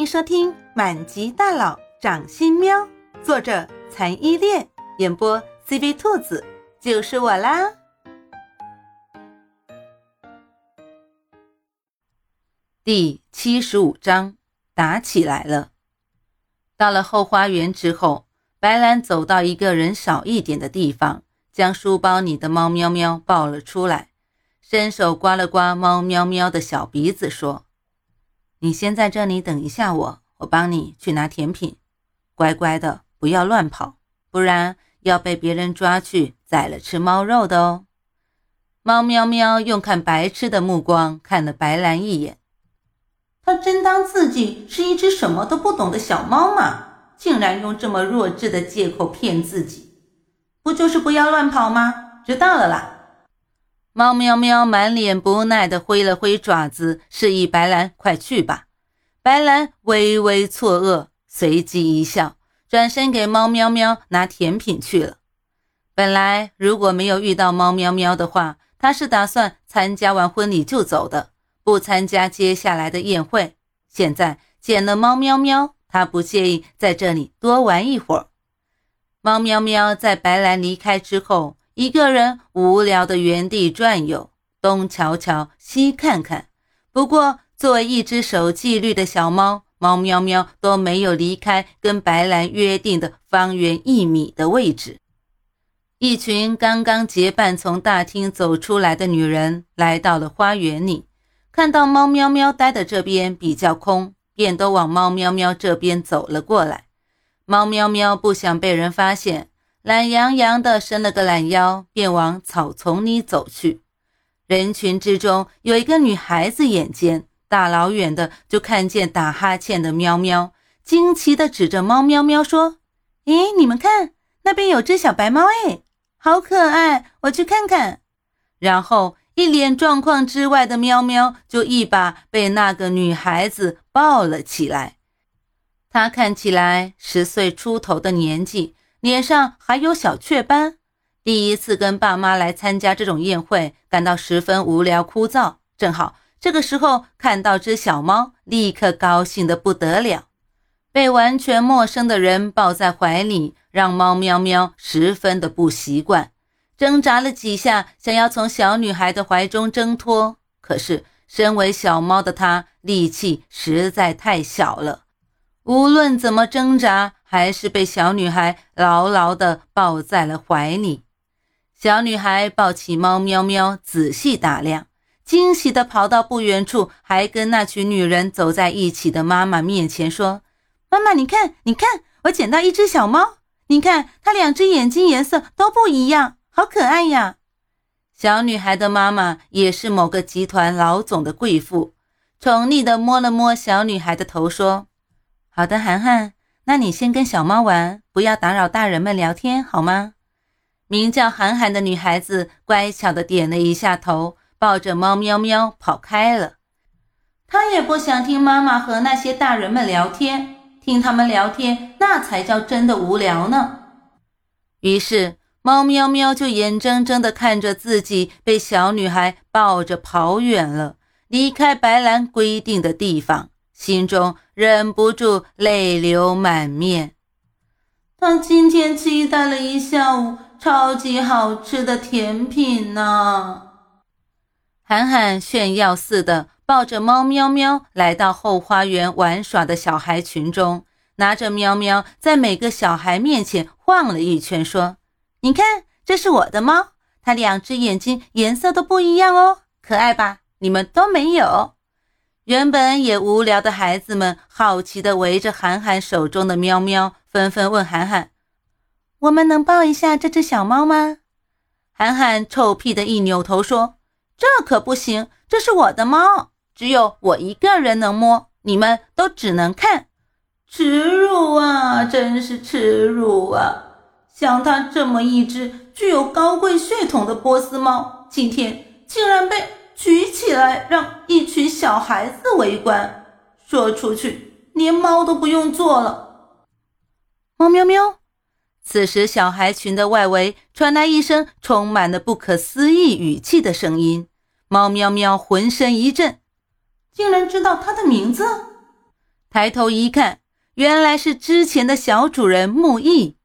迎收听《满级大佬掌心喵》，作者残依恋，演播 CV 兔子，就是我啦。第七十五章，打起来了。到了后花园之后，白兰走到一个人少一点的地方，将书包里的猫喵喵抱了出来，伸手刮了刮猫喵喵的小鼻子，说。你先在这里等一下我，我帮你去拿甜品，乖乖的，不要乱跑，不然要被别人抓去宰了吃猫肉的哦。猫喵喵用看白痴的目光看了白兰一眼，他真当自己是一只什么都不懂的小猫吗？竟然用这么弱智的借口骗自己，不就是不要乱跑吗？知道了啦。猫喵喵满脸不耐地挥了挥爪子，示意白兰快去吧。白兰微微错愕，随即一笑，转身给猫喵喵拿甜品去了。本来如果没有遇到猫喵喵的话，他是打算参加完婚礼就走的，不参加接下来的宴会。现在见了猫喵喵，他不介意在这里多玩一会儿。猫喵喵在白兰离开之后。一个人无聊的原地转悠，东瞧瞧，西看看。不过，作为一只守纪律的小猫，猫喵喵都没有离开跟白兰约定的方圆一米的位置。一群刚刚结伴从大厅走出来的女人来到了花园里，看到猫喵喵待的这边比较空，便都往猫喵喵这边走了过来。猫喵喵不想被人发现。懒洋洋地伸了个懒腰，便往草丛里走去。人群之中有一个女孩子，眼尖，大老远的就看见打哈欠的喵喵，惊奇地指着猫喵喵说：“咦，你们看，那边有只小白猫，哎，好可爱，我去看看。”然后一脸状况之外的喵喵就一把被那个女孩子抱了起来。她看起来十岁出头的年纪。脸上还有小雀斑，第一次跟爸妈来参加这种宴会，感到十分无聊枯燥。正好这个时候看到只小猫，立刻高兴得不得了。被完全陌生的人抱在怀里，让猫喵喵十分的不习惯，挣扎了几下，想要从小女孩的怀中挣脱。可是身为小猫的它，力气实在太小了，无论怎么挣扎。还是被小女孩牢牢地抱在了怀里。小女孩抱起猫喵喵，仔细打量，惊喜地跑到不远处，还跟那群女人走在一起的妈妈面前说：“妈妈，你看，你看，我捡到一只小猫，你看它两只眼睛颜色都不一样，好可爱呀！”小女孩的妈妈也是某个集团老总的贵妇，宠溺地摸了摸小女孩的头，说：“好的，涵涵。”那你先跟小猫玩，不要打扰大人们聊天，好吗？名叫涵涵的女孩子乖巧的点了一下头，抱着猫喵喵跑开了。她也不想听妈妈和那些大人们聊天，听他们聊天那才叫真的无聊呢。于是，猫喵喵就眼睁睁的看着自己被小女孩抱着跑远了，离开白兰规定的地方。心中忍不住泪流满面。他今天期待了一下午超级好吃的甜品呢。涵涵炫耀似的抱着猫喵喵来到后花园玩耍的小孩群中，拿着喵喵在每个小孩面前晃了一圈，说：“你看，这是我的猫，它两只眼睛颜色都不一样哦，可爱吧？你们都没有。”原本也无聊的孩子们好奇地围着涵涵手中的喵喵，纷纷问涵涵：“我们能抱一下这只小猫吗？”涵涵臭屁的一扭头说：“这可不行，这是我的猫，只有我一个人能摸，你们都只能看。耻辱啊，真是耻辱啊！像它这么一只具有高贵血统的波斯猫，今天竟然被……”举起来，让一群小孩子围观。说出去，连猫都不用做了。猫喵喵！此时，小孩群的外围传来一声充满了不可思议语气的声音。猫喵喵浑身一震，竟然知道他的名字。抬头一看，原来是之前的小主人木易。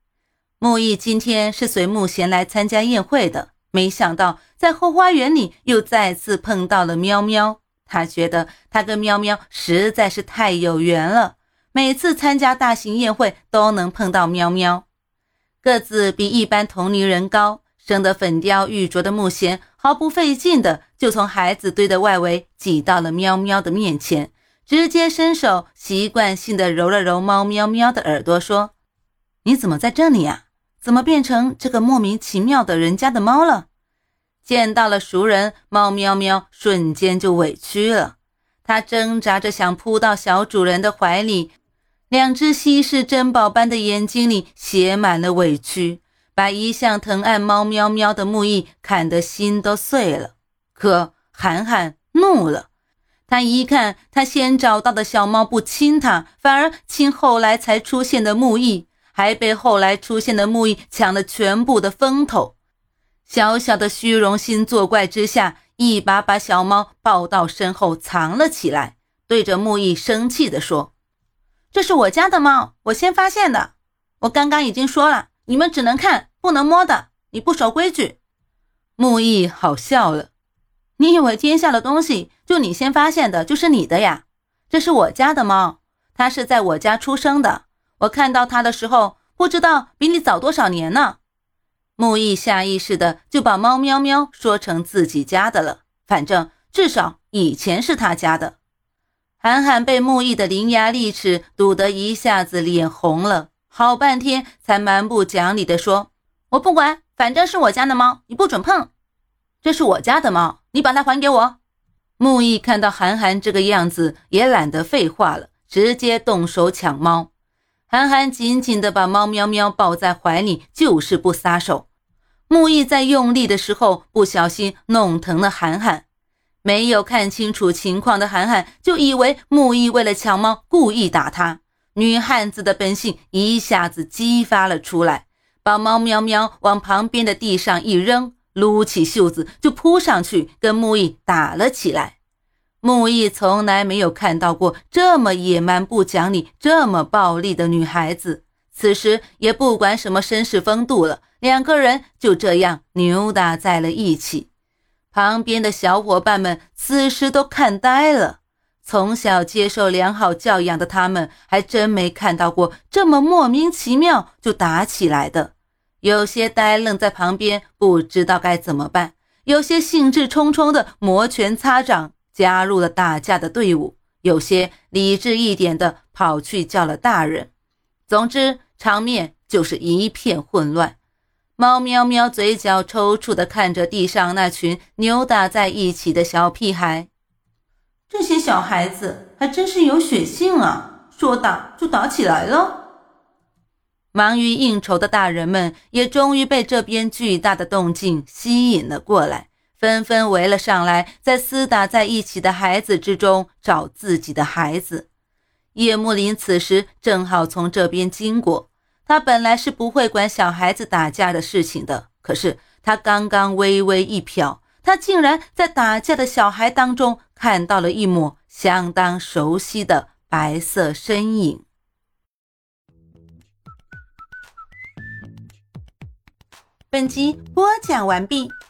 木易今天是随木贤来参加宴会的，没想到在后花园里又再次碰到了喵喵。他觉得他跟喵喵实在是太有缘了，每次参加大型宴会都能碰到喵喵。个子比一般同龄人高，生得粉雕玉琢的木贤毫不费劲的就从孩子堆的外围挤到了喵喵的面前，直接伸手习惯性的揉了揉猫喵喵的耳朵，说：“你怎么在这里呀？”怎么变成这个莫名其妙的人家的猫了？见到了熟人，猫喵喵瞬间就委屈了。它挣扎着想扑到小主人的怀里，两只稀世珍宝般的眼睛里写满了委屈，把一向疼爱猫喵喵的木易看得心都碎了。可涵涵怒了，他一看他先找到的小猫不亲他，反而亲后来才出现的木易。还被后来出现的木易抢了全部的风头，小小的虚荣心作怪之下，一把把小猫抱到身后藏了起来，对着木易生气地说：“这是我家的猫，我先发现的。我刚刚已经说了，你们只能看不能摸的，你不守规矩。”木易好笑了：“你以为天下的东西就你先发现的就是你的呀？这是我家的猫，它是在我家出生的。”我看到它的时候，不知道比你早多少年呢。木易下意识的就把猫喵喵说成自己家的了，反正至少以前是他家的。涵涵被木易的伶牙俐齿堵得一下子脸红了，好半天才蛮不讲理的说：“我不管，反正是我家的猫，你不准碰。这是我家的猫，你把它还给我。”木易看到涵涵这个样子，也懒得废话了，直接动手抢猫。涵涵紧紧地把猫喵喵抱在怀里，就是不撒手。木易在用力的时候，不小心弄疼了涵涵。没有看清楚情况的涵涵，就以为木易为了抢猫故意打他。女汉子的本性一下子激发了出来，把猫喵喵往旁边的地上一扔，撸起袖子就扑上去跟木易打了起来。木易从来没有看到过这么野蛮、不讲理、这么暴力的女孩子。此时也不管什么绅士风度了，两个人就这样扭打在了一起。旁边的小伙伴们此时都看呆了。从小接受良好教养的他们，还真没看到过这么莫名其妙就打起来的。有些呆愣在旁边，不知道该怎么办；有些兴致冲冲的摩拳擦掌。加入了打架的队伍，有些理智一点的跑去叫了大人。总之，场面就是一片混乱。猫喵喵嘴角抽搐的看着地上那群扭打在一起的小屁孩，这些小孩子还真是有血性啊！说打就打起来了。忙于应酬的大人们也终于被这边巨大的动静吸引了过来。纷纷围了上来，在厮打在一起的孩子之中找自己的孩子。叶慕林此时正好从这边经过，他本来是不会管小孩子打架的事情的，可是他刚刚微微一瞟，他竟然在打架的小孩当中看到了一抹相当熟悉的白色身影。本集播讲完毕。